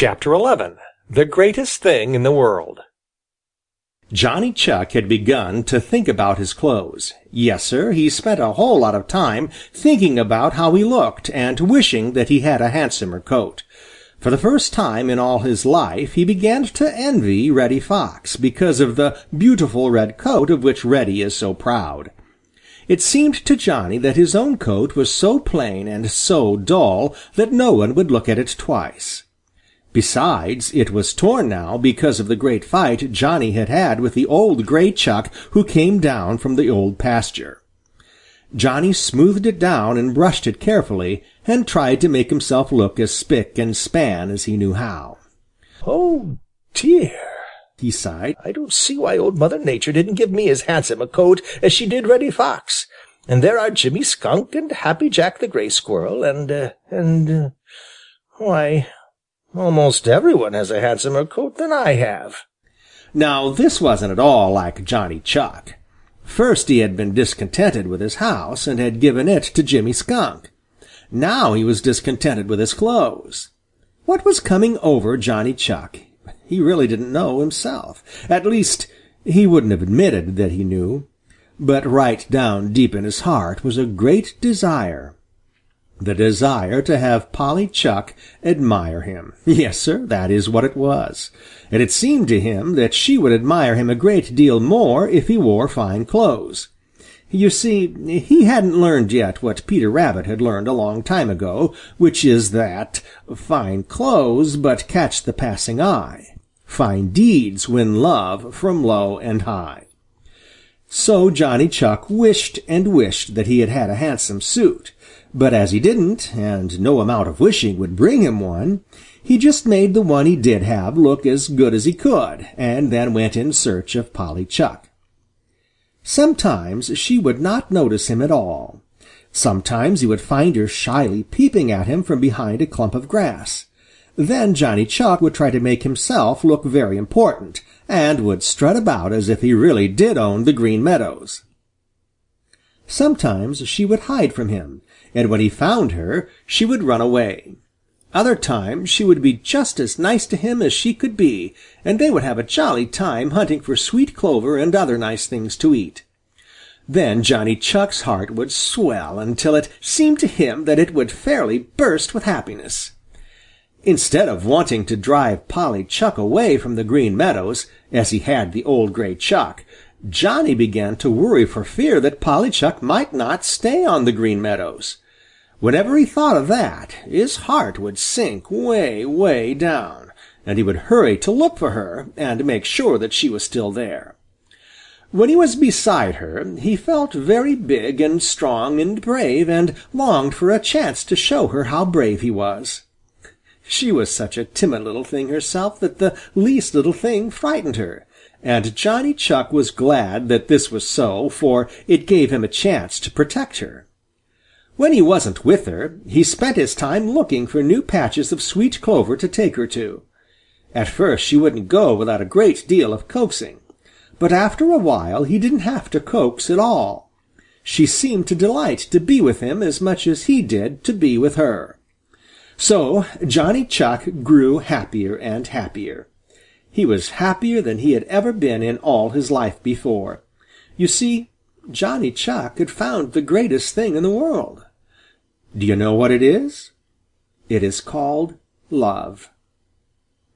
Chapter XI The Greatest Thing in the World Johnny Chuck had begun to think about his clothes. Yes, Sir, he spent a whole lot of time thinking about how he looked and wishing that he had a handsomer coat. For the first time in all his life he began to envy Reddy Fox because of the beautiful red coat of which Reddy is so proud. It seemed to Johnny that his own coat was so plain and so dull that no one would look at it twice. Besides, it was torn now because of the great fight Johnny had had with the old gray Chuck who came down from the Old Pasture. Johnny smoothed it down and brushed it carefully and tried to make himself look as spick and span as he knew how. "Oh, dear!" he sighed. "I don't see why Old Mother Nature didn't give me as handsome a coat as she did Reddy Fox. And there are Jimmy Skunk and Happy Jack the Gray Squirrel and uh, and uh, why, almost everyone has a handsomer coat than I have." Now this wasn't at all like Johnny Chuck. First he had been discontented with his house and had given it to Jimmy Skunk. Now he was discontented with his clothes. What was coming over Johnny Chuck? He really didn't know himself. At least, he wouldn't have admitted that he knew. But right down deep in his heart was a great desire. The desire to have Polly Chuck admire him. Yes, sir, that is what it was. And it seemed to him that she would admire him a great deal more if he wore fine clothes. You see, he hadn't learned yet what Peter Rabbit had learned a long time ago, which is that fine clothes but catch the passing eye. Fine deeds win love from low and high. So Johnny Chuck wished and wished that he had had a handsome suit, but as he didn't, and no amount of wishing would bring him one, he just made the one he did have look as good as he could, and then went in search of Polly Chuck. Sometimes she would not notice him at all. Sometimes he would find her shyly peeping at him from behind a clump of grass. Then Johnny Chuck would try to make himself look very important, and would strut about as if he really did own the Green Meadows. Sometimes she would hide from him, and when he found her, she would run away. Other times she would be just as nice to him as she could be, and they would have a jolly time hunting for sweet clover and other nice things to eat. Then Johnny Chuck's heart would swell until it seemed to him that it would fairly burst with happiness. Instead of wanting to drive Polly Chuck away from the Green Meadows, as he had the old gray Chuck, Johnny began to worry for fear that Polly Chuck might not stay on the Green Meadows. Whenever he thought of that, his heart would sink way, way down, and he would hurry to look for her and make sure that she was still there. When he was beside her, he felt very big and strong and brave and longed for a chance to show her how brave he was. She was such a timid little thing herself that the least little thing frightened her, and Johnny Chuck was glad that this was so, for it gave him a chance to protect her. When he wasn't with her, he spent his time looking for new patches of sweet clover to take her to. At first she wouldn't go without a great deal of coaxing, but after a while he didn't have to coax at all. She seemed to delight to be with him as much as he did to be with her. So Johnny Chuck grew happier and happier. He was happier than he had ever been in all his life before. You see, Johnny Chuck had found the greatest thing in the world. Do you know what it is? It is called love.